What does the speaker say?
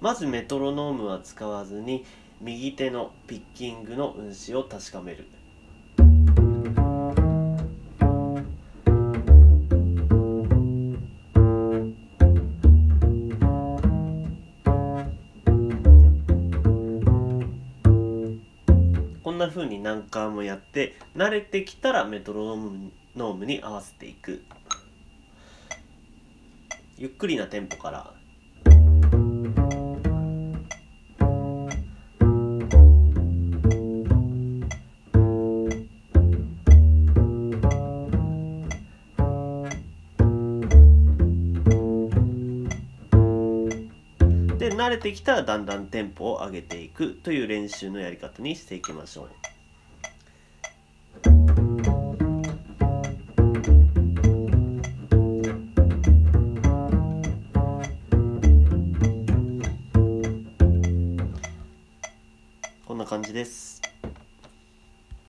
まずメトロノームは使わずに右手のピッキングの運指を確かめる。こんな風に何回もやって慣れてきたらメトロノームに合わせていく。ゆっくりなテンポから。慣れてきたらだんだんテンポを上げていくという練習のやり方にしていきましょう。こんな感じです。